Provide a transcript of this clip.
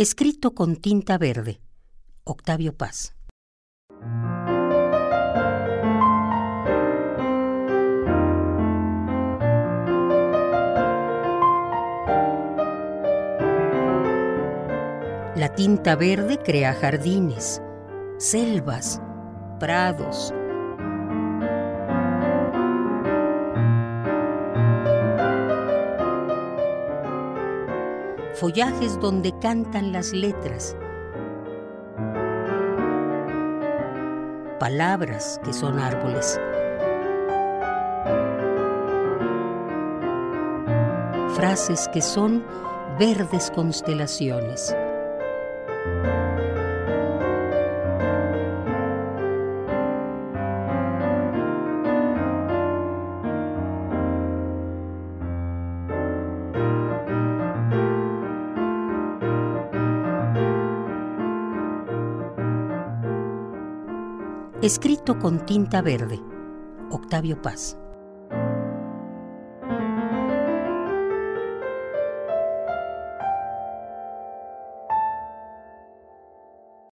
Escrito con tinta verde. Octavio Paz. La tinta verde crea jardines, selvas, prados, follajes donde cantan las letras, palabras que son árboles, frases que son verdes constelaciones. Escrito con tinta verde. Octavio Paz.